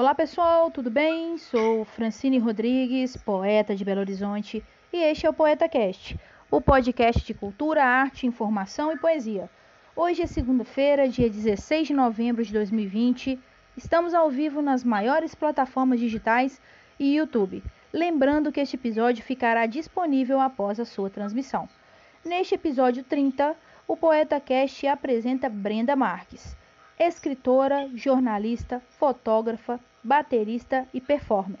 Olá pessoal, tudo bem? Sou Francine Rodrigues, poeta de Belo Horizonte, e este é o Poeta Cast, o podcast de cultura, arte, informação e poesia. Hoje é segunda-feira, dia 16 de novembro de 2020. Estamos ao vivo nas maiores plataformas digitais e YouTube. Lembrando que este episódio ficará disponível após a sua transmissão. Neste episódio 30, o Poeta Cast apresenta Brenda Marques, escritora, jornalista, fotógrafa, baterista e performer.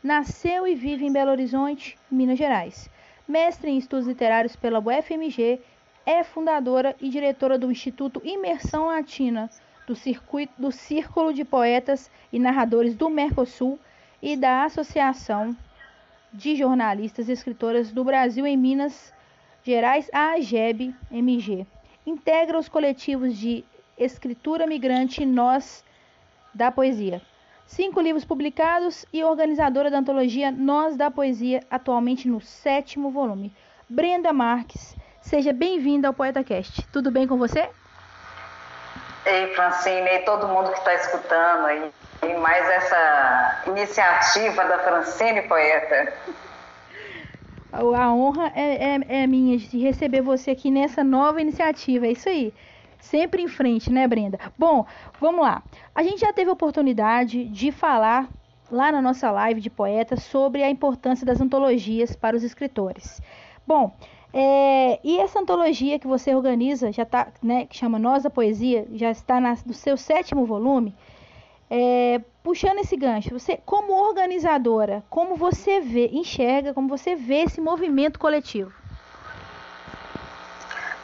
Nasceu e vive em Belo Horizonte, Minas Gerais mestre em estudos literários pela UFMG, é fundadora e diretora do Instituto Imersão Latina, do, circuito, do Círculo de Poetas e Narradores do Mercosul e da Associação de Jornalistas e Escritoras do Brasil em Minas Gerais, a AGEB MG. Integra os coletivos de Escritura Migrante Nós da Poesia cinco livros publicados e organizadora da antologia Nós da Poesia, atualmente no sétimo volume. Brenda Marques, seja bem-vinda ao PoetaCast. Tudo bem com você? Ei, Francine, e todo mundo que está escutando aí, e mais essa iniciativa da Francine Poeta. A honra é, é, é minha de receber você aqui nessa nova iniciativa, é isso aí. Sempre em frente, né, Brenda? Bom, vamos lá. A gente já teve a oportunidade de falar lá na nossa live de poetas sobre a importância das antologias para os escritores. Bom, é, e essa antologia que você organiza, já tá, né, que chama Nós da Poesia, já está na, no seu sétimo volume. É, puxando esse gancho, você, como organizadora, como você vê, enxerga, como você vê esse movimento coletivo?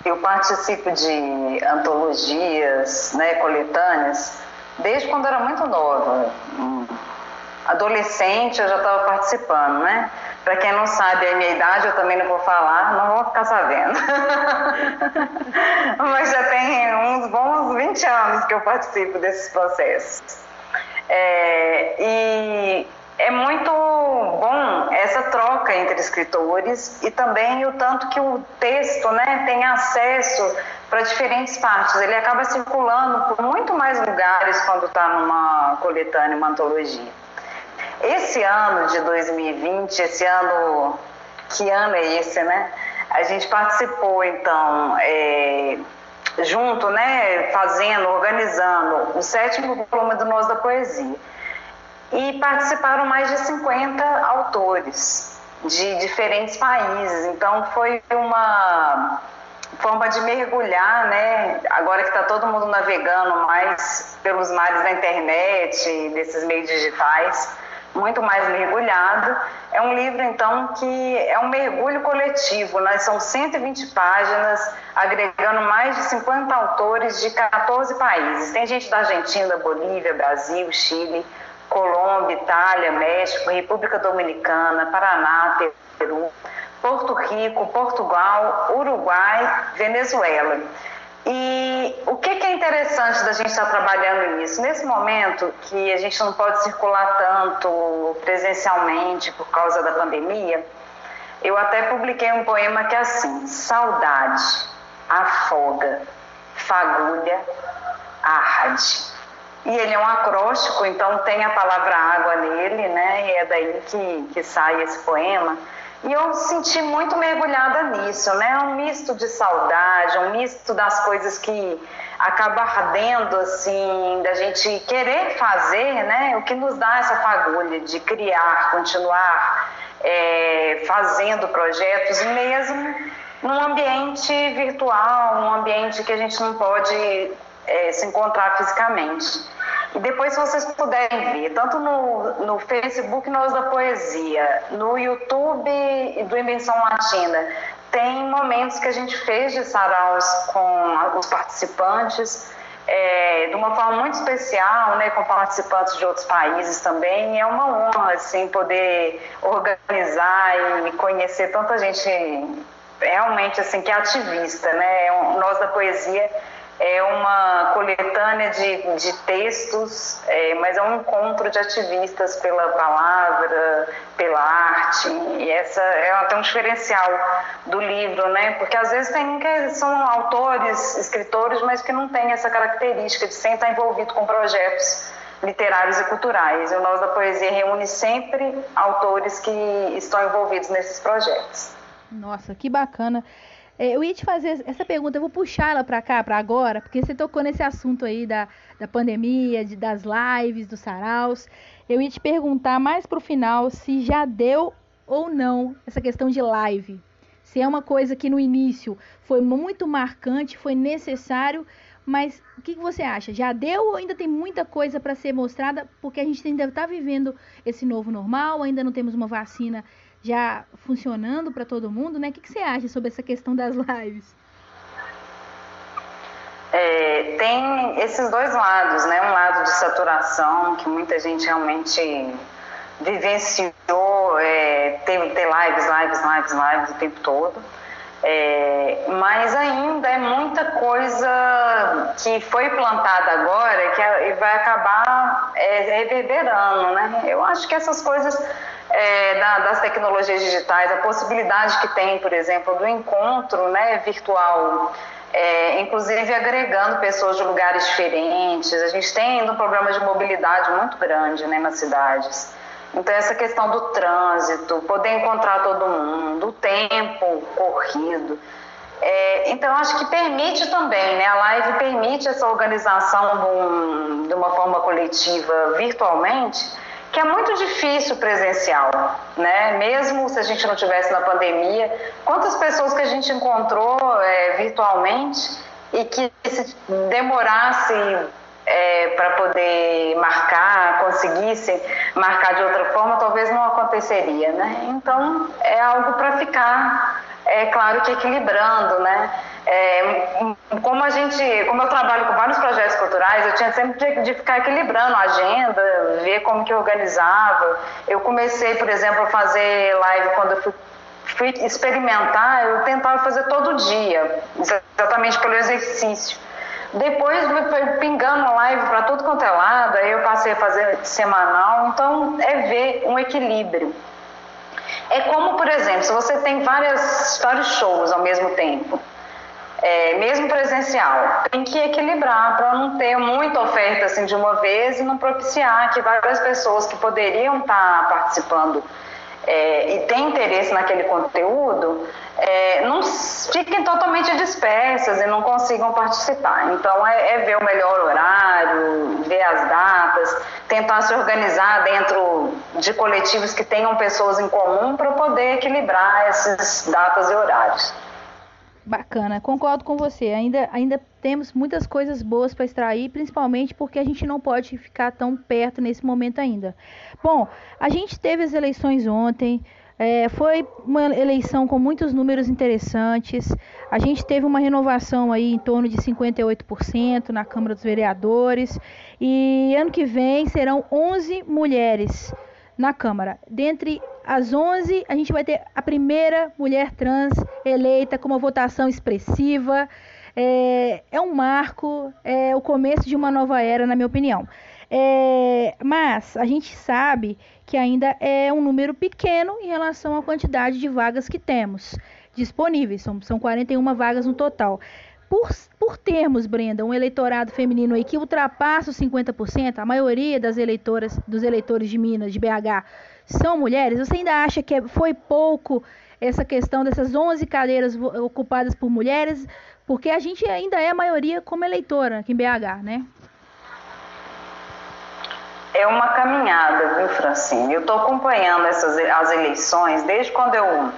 Eu participo de antologias, né, coletâneas, desde quando era muito nova. Adolescente eu já estava participando, né? Para quem não sabe a minha idade, eu também não vou falar, não vou ficar sabendo. Mas já tem uns bons 20 anos que eu participo desses processos. É, e é muito bom essa troca entre escritores e também o tanto que o texto né, tem acesso para diferentes partes. Ele acaba circulando por muito mais lugares quando está numa coletânea, uma antologia. Esse ano de 2020, esse ano, que ano é esse, né? A gente participou, então, é, junto, né, fazendo, organizando o sétimo volume do Nós da Poesia e participaram mais de 50 autores de diferentes países. Então foi uma forma de mergulhar, né? Agora que está todo mundo navegando mais pelos mares da internet, desses meios digitais, muito mais mergulhado. É um livro, então, que é um mergulho coletivo, né? são 120 páginas, agregando mais de 50 autores de 14 países. Tem gente da Argentina, Bolívia, Brasil, Chile, Colômbia, Itália, México, República Dominicana, Paraná, Peru, Porto Rico, Portugal, Uruguai, Venezuela. E o que, é interessante da gente estar trabalhando nisso? Nesse momento que a gente não pode circular tanto presencialmente por causa da pandemia, eu até publiquei um poema que é assim: saudade, afoga, fagulha, arde. E ele é um acróstico, então tem a palavra água nele, né? E é daí que, que sai esse poema. E eu senti muito mergulhada nisso, né? Um misto de saudade, um misto das coisas que acaba ardendo, assim, da gente querer fazer, né? O que nos dá essa fagulha de criar, continuar é, fazendo projetos, mesmo num ambiente virtual, um ambiente que a gente não pode é, se encontrar fisicamente. E depois, se vocês puderem ver, tanto no, no Facebook Nós da Poesia, no YouTube do Invenção Latina, tem momentos que a gente fez de saraus com os participantes, é, de uma forma muito especial, né, com participantes de outros países também. É uma honra, assim, poder organizar e conhecer tanta gente realmente, assim, que é ativista, né? Nós da Poesia é uma coletânea de, de textos, é, mas é um encontro de ativistas pela palavra, pela arte, e essa é até um diferencial do livro, né? Porque às vezes tem que são autores, escritores, mas que não têm essa característica de sempre estar envolvido com projetos literários e culturais. E o Nós da Poesia reúne sempre autores que estão envolvidos nesses projetos. Nossa, que bacana. É, eu ia te fazer essa pergunta, eu vou puxar ela para cá, para agora, porque você tocou nesse assunto aí da, da pandemia, de, das lives, dos saraus. Eu ia te perguntar mais pro final se já deu ou não essa questão de live. Se é uma coisa que no início foi muito marcante, foi necessário, mas o que você acha? Já deu ou ainda tem muita coisa para ser mostrada? Porque a gente ainda está vivendo esse novo normal, ainda não temos uma vacina já funcionando para todo mundo, né? O que, que, você acha sobre essa questão das lives? É, tem esses dois lados, né? Um lado de saturação, que muita gente realmente vivenciou, é, ter lives, lives, lives, lives o tempo todo. É, mas ainda é muita coisa que foi plantada agora que vai acabar é, reverberando, né? Eu acho que essas coisas é, da, das tecnologias digitais, a possibilidade que tem, por exemplo, do encontro né, virtual, é, inclusive agregando pessoas de lugares diferentes. A gente tem ainda um problema de mobilidade muito grande né, nas cidades. Então, essa questão do trânsito, poder encontrar todo mundo, o tempo corrido. É, então, acho que permite também, né? A live permite essa organização de, um, de uma forma coletiva virtualmente, que é muito difícil presencial, né? Mesmo se a gente não tivesse na pandemia, quantas pessoas que a gente encontrou é, virtualmente e que se demorasse é, para poder marcar, conseguissem marcar de outra forma, talvez não aconteceria, né? Então é algo para ficar, é claro que equilibrando, né? É, como a gente, como eu trabalho com vários projetos culturais, eu tinha sempre de, de, ficar equilibrando a agenda, ver como que eu organizava. Eu comecei, por exemplo, a fazer live quando eu fui, fui experimentar, eu tentava fazer todo dia, exatamente pelo exercício. Depois foi pingando live para tudo quanto é lado, aí eu passei a fazer semanal, então é ver um equilíbrio. É como, por exemplo, se você tem várias, vários shows ao mesmo tempo, é, mesmo presencial, tem que equilibrar para não ter muita oferta assim de uma vez e não propiciar que várias pessoas que poderiam estar tá participando é, e têm interesse naquele conteúdo é, não fiquem totalmente dispersas e não consigam participar. Então, é, é, ver o melhor horário, ver as datas, tentar se organizar dentro de coletivos que tenham pessoas em comum para poder equilibrar essas datas e horários. Bacana, concordo com você. Ainda, ainda temos muitas coisas boas para extrair, principalmente porque a gente não pode ficar tão perto nesse momento ainda. Bom, a gente teve as eleições ontem. É, foi uma eleição com muitos números interessantes. A gente teve uma renovação aí em torno de 58% na Câmara dos Vereadores. E ano que vem serão 11 mulheres na Câmara. Dentre as 11, a gente vai ter a primeira mulher trans eleita com uma votação expressiva. É, é um marco, é o começo de uma nova era, na minha opinião. É, mas a gente sabe que ainda é um número pequeno em relação à quantidade de vagas que temos disponíveis. São, são 41 vagas no total. Por, por termos, Brenda, um eleitorado feminino aí que ultrapassa os 50%, a maioria das eleitoras, dos eleitores de Minas, de BH, são mulheres, você ainda acha que é, foi pouco essa questão dessas 11 cadeiras ocupadas por mulheres? Porque a gente ainda é a maioria como eleitora aqui em BH, né? é uma caminhada, viu, Francine? Eu estou acompanhando essas as eleições desde quando eu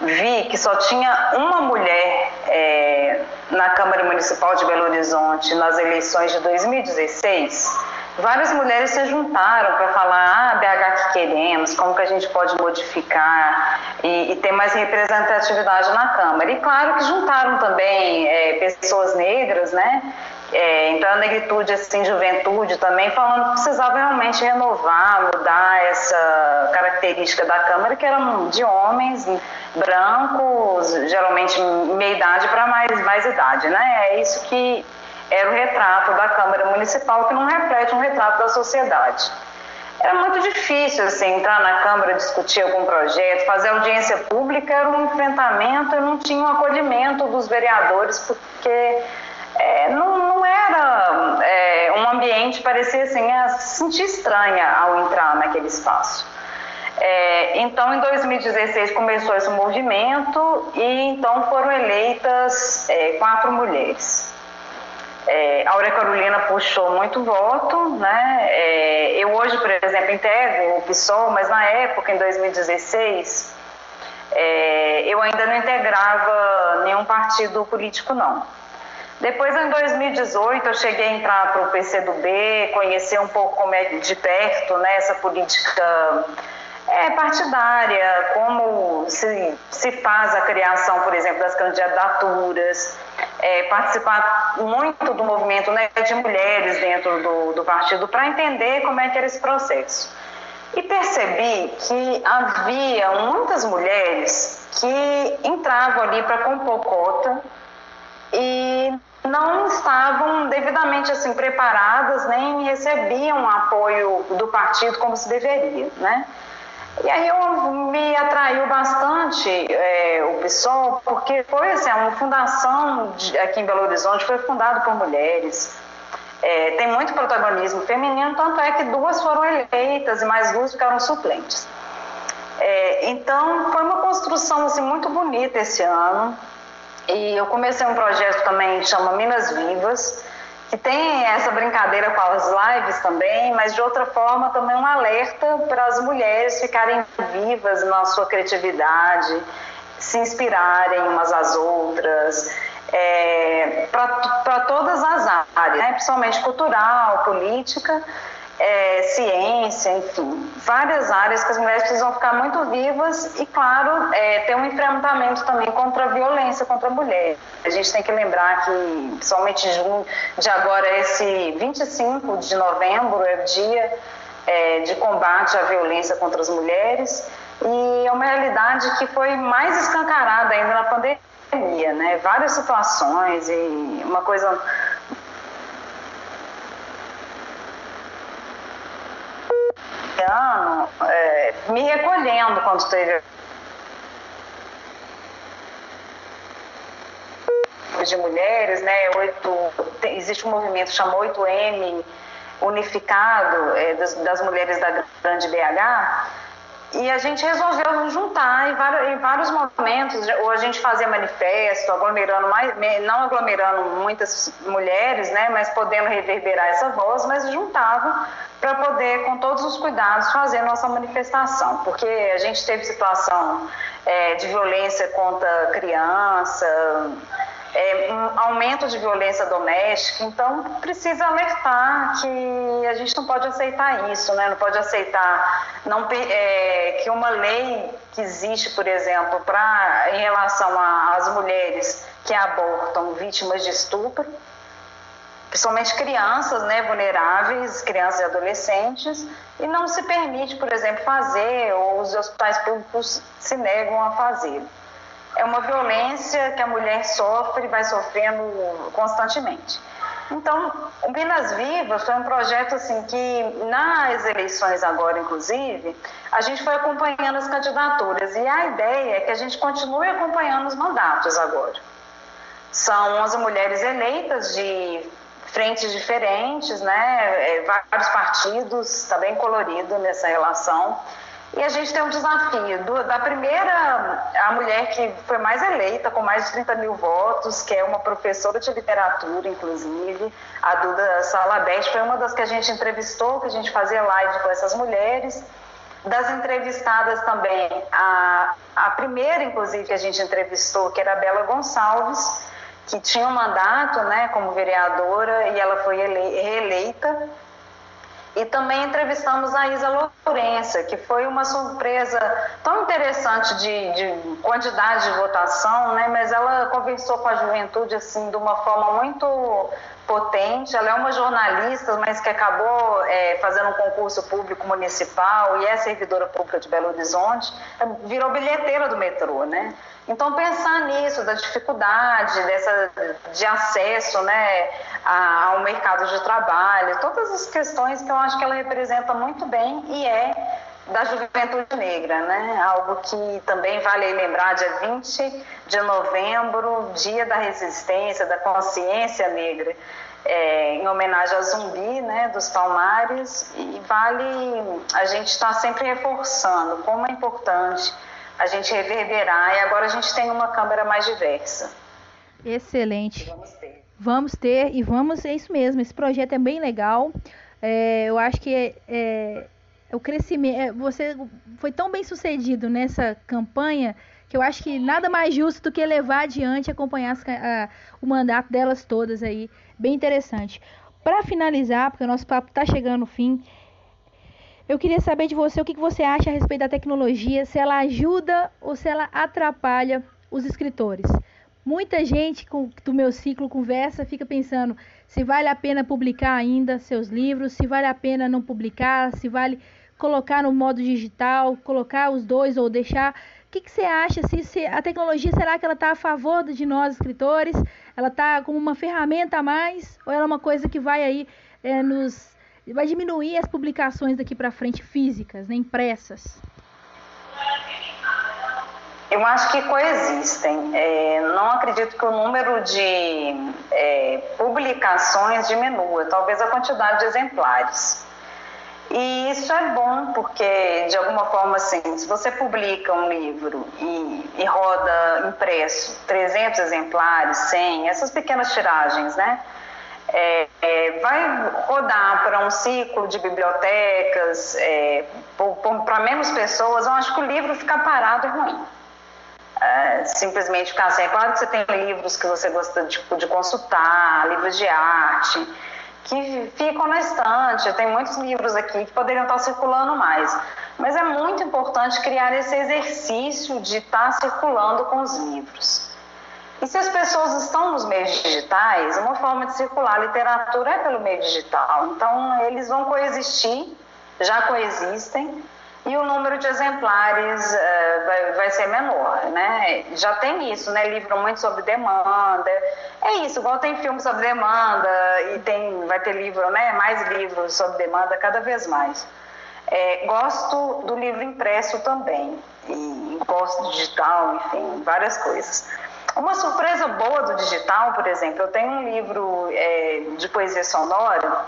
vi que só tinha uma mulher é, na Câmara Municipal de Belo Horizonte nas eleições de 2016. Várias mulheres se juntaram para falar, ah, BH que queremos, como que a gente pode modificar e, e ter mais representatividade na Câmara. E claro que juntaram também é, pessoas negras, né, é, então a negritude, assim, juventude também, falando que precisava realmente renovar, mudar essa característica da Câmara, que eram de homens brancos, geralmente meia idade para mais, mais idade, né? É isso que era o retrato da Câmara Municipal, que não reflete um retrato da sociedade. Era muito difícil assim, entrar na Câmara, discutir algum projeto, fazer audiência pública, era um enfrentamento, eu não tinha um acolhimento dos vereadores, porque é, não, não, era é, um ambiente, parecia assim, a se sentir estranha ao entrar naquele espaço. Então, em 2016 começou esse movimento e então foram eleitas é, quatro mulheres. É, a Aurea Carolina puxou muito voto, né? É, eu hoje, por exemplo, integro o PSOL, mas na época, em 2016, é, eu ainda não integrava nenhum partido político, não. Depois, em 2018, eu cheguei a entrar para o PCdoB, conhecer um pouco é de perto né, essa política é, partidária, como se, se faz a criação, por exemplo, das candidaturas, é, participar muito do movimento né, de mulheres dentro do, do partido para entender como é que era esse processo. E percebi que havia muitas mulheres que entravam ali para compor cota e não estavam devidamente assim preparadas nem recebiam apoio do partido como se deveria, né? E aí eu, me atraiu bastante é, o PSOL, porque foi assim, uma fundação de, aqui em Belo Horizonte, foi fundado por mulheres. É, tem muito protagonismo feminino, tanto é que duas foram eleitas e mais duas ficaram suplentes. É, então, foi uma construção assim, muito bonita esse ano. E eu comecei um projeto também que chama Minas Vivas, que tem essa brincadeira com as lives também, mas de outra forma também um alerta para as mulheres ficarem vivas na sua criatividade, se inspirarem umas às outras, é, para todas as áreas, né? principalmente cultural, política é, ciência, enfim, várias áreas que as mulheres precisam ficar muito vivas e, claro, é, ter um enfrentamento também contra a violência contra a mulher. A gente tem que lembrar que, principalmente de agora, esse 25 de novembro é o dia é, de combate à violência contra as mulheres e é uma realidade que foi mais escancarada ainda na pandemia, né? Várias situações e uma coisa ano, é, me recolhendo quando teve de mulheres, né? 8, existe um movimento chamado 8M unificado é, das, das, mulheres da grande BH e a gente resolveu juntar em vários, em vários momentos, ou a gente fazia manifesto, aglomerando mais, não aglomerando muitas mulheres, né, mas podendo reverberar essa voz, mas juntava para poder, com todos os cuidados, fazer nossa manifestação, porque a gente teve situação é, de violência contra criança, é, um aumento de violência doméstica, então precisa alertar que a gente não pode aceitar isso, né? não pode aceitar não, é, que uma lei que existe, por exemplo, pra, em relação às mulheres que abortam vítimas de estupro, principalmente crianças né, vulneráveis, crianças e adolescentes, e não se permite, por exemplo, fazer, ou os hospitais públicos se negam a fazer é uma violência que a mulher sofre e vai sofrendo constantemente. Então, o Minas Vivas foi um projeto assim que nas eleições agora, inclusive, a gente foi acompanhando as candidaturas e a ideia é que a gente continue acompanhando os mandatos agora. São 11 mulheres eleitas de frentes diferentes, né? É, vários partidos, está bem colorido nessa relação. E a gente tem um desafio do, da primeira, a mulher que foi mais eleita, com mais de 30 mil votos, que é uma professora de literatura, inclusive, a Duda Salabete, foi uma das que a gente entrevistou, que a gente fazia live com essas mulheres. Das entrevistadas também, a, a primeira, inclusive, que a gente entrevistou, que era a Bela Gonçalves, que tinha um mandato né, como vereadora e ela foi reeleita e também entrevistamos a Isa Lourença, que foi uma surpresa tão interessante de, de, quantidade de votação, né? mas ela conversou com a juventude assim de uma forma muito potente. Ela é uma jornalista, mas que acabou é, fazendo um concurso público municipal e é servidora pública de Belo Horizonte, virou bilheteira do metrô, né? Então pensar nisso, da dificuldade dessa, de acesso né, ao mercado de trabalho, todas as questões que eu acho que ela representa muito bem e é da juventude negra, né? Algo que também vale lembrar, dia 20 de novembro, dia da resistência, da consciência negra, é, em homenagem a Zumbi, né, dos Palmares, e vale a gente estar tá sempre reforçando como é importante a gente reverberar, e agora a gente tem uma câmara mais diversa. Excelente. Vamos ter. Vamos ter, e vamos, é isso mesmo, esse projeto é bem legal, é, eu acho que é, é o crescimento. É, você foi tão bem sucedido nessa campanha que eu acho que nada mais justo do que levar adiante acompanhar as, a, o mandato delas todas aí. Bem interessante. Para finalizar, porque o nosso papo está chegando no fim, eu queria saber de você o que, que você acha a respeito da tecnologia, se ela ajuda ou se ela atrapalha os escritores. Muita gente com, do meu ciclo conversa fica pensando se vale a pena publicar ainda seus livros, se vale a pena não publicar, se vale colocar no modo digital, colocar os dois ou deixar. O que, que você acha? Se, se a tecnologia, será que ela está a favor de nós, escritores? Ela está como uma ferramenta a mais? Ou ela é uma coisa que vai aí é, nos. vai diminuir as publicações daqui para frente físicas, né, impressas? Eu acho que coexistem. É, não acredito que o número de é, publicações diminua, talvez a quantidade de exemplares. E isso é bom, porque de alguma forma, assim, se você publica um livro e, e roda impresso 300 exemplares, 100, essas pequenas tiragens, né? É, é, vai rodar para um ciclo de bibliotecas, é, para menos pessoas, eu acho que o livro fica parado é ruim. É, simplesmente ficar assim. É claro que você tem livros que você gosta de, de consultar, livros de arte, que ficam na estante. Tem muitos livros aqui que poderiam estar circulando mais. Mas é muito importante criar esse exercício de estar circulando com os livros. E se as pessoas estão nos meios digitais, uma forma de circular a literatura é pelo meio digital. Então, eles vão coexistir, já coexistem, e o número de exemplares uh, vai, vai, ser menor, né? Já tem isso, né? Livro muito sobre demanda. É isso, igual tem filme sobre demanda e tem, vai ter livro, né? Mais livros sobre demanda cada vez mais. É, gosto do livro impresso também e gosto do digital, enfim, várias coisas. Uma surpresa boa do digital, por exemplo, eu tenho um livro é, de poesia sonora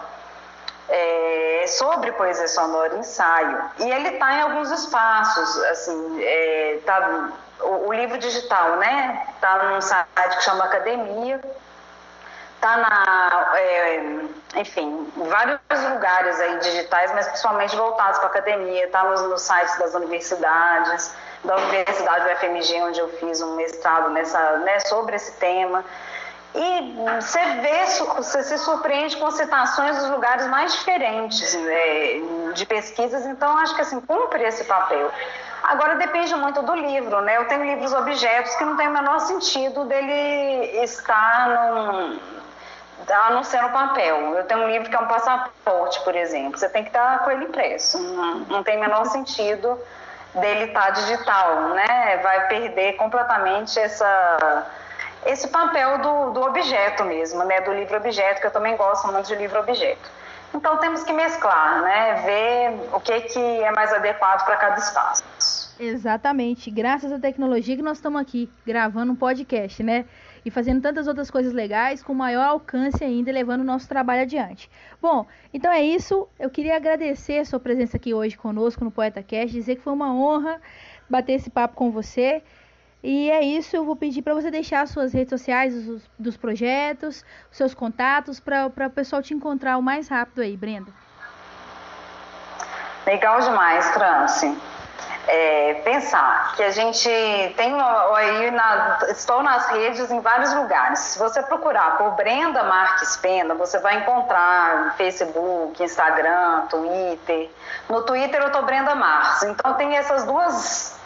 é, sobre poesia sonora ensaio. E ele está em alguns espaços assim é, tá, o, o, livro digital né está num site que chama Academia está na é, enfim vários lugares aí digitais mas principalmente voltados para academia está nos, nos sites das universidades da Universidade do FMG onde eu fiz um mestrado nessa né, sobre esse tema e você vê, você se surpreende com citações dos lugares mais diferentes né, de pesquisas, então acho que assim, cumpre esse papel. Agora depende muito do livro, né? Eu tenho livros objetos que não tem o menor sentido dele estar num, a não ser no papel. Eu tenho um livro que é um passaporte, por exemplo. Você tem que estar com ele impresso. Não, tem o menor sentido dele estar digital, né? Vai perder completamente essa esse papel do, do objeto mesmo, né, do livro-objeto, que eu também gosto muito de livro-objeto. Então temos que mesclar, né, ver o que, que é mais adequado para cada espaço. Exatamente, graças à tecnologia que nós estamos aqui gravando um podcast, né? E fazendo tantas outras coisas legais com maior alcance ainda, levando o nosso trabalho adiante. Bom, então é isso. Eu queria agradecer a sua presença aqui hoje conosco no Poeta Cast, dizer que foi uma honra bater esse papo com você. E é isso, eu vou pedir para você deixar suas redes sociais dos, dos projetos, os seus contatos, para o pessoal te encontrar o mais rápido aí, Brenda. Legal demais, Franci. É, pensar que a gente tem aí na, estou nas redes em vários lugares. Se você procurar por Brenda Marques Pena, você vai encontrar Facebook, Instagram, Twitter. No Twitter eu tô Brenda Marques. Então tem essas duas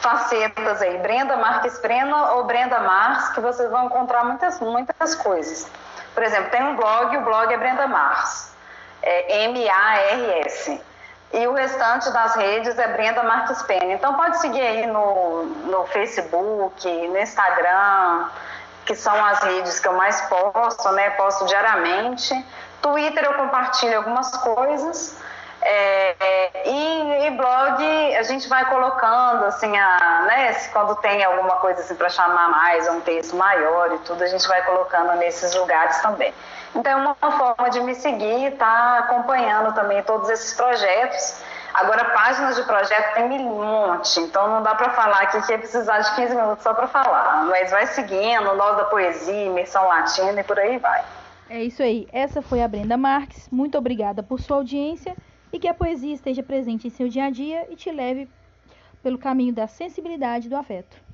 facetas aí, Brenda Marques Prena ou Brenda Mars, que vocês vão encontrar muitas, muitas coisas. Por exemplo, tem um blog, o blog é Brenda Mars, é M-A-R-S. E o restante das redes é Brenda Marques Pena. Então pode seguir aí no, no Facebook, no Instagram, que são as redes que eu mais posto, né? Posto diariamente. Twitter eu compartilho algumas coisas. É, e, e, blog a gente vai colocando assim a, né, quando tem alguma coisa assim para chamar mais um texto maior e tudo a gente vai colocando nesses lugares também. Então é uma forma de me seguir tá acompanhando também todos esses projetos. Agora páginas de projeto tem um monte então não dá para falar aqui que ia precisar de 15 minutos só para falar. Mas vai seguindo nós da poesia imersão latina e por aí vai. É isso aí. Essa foi a Brenda Marques. Muito obrigada por sua audiência e que a poesia esteja presente em seu dia a dia e te leve pelo caminho da sensibilidade e do afeto.